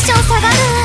テション下がる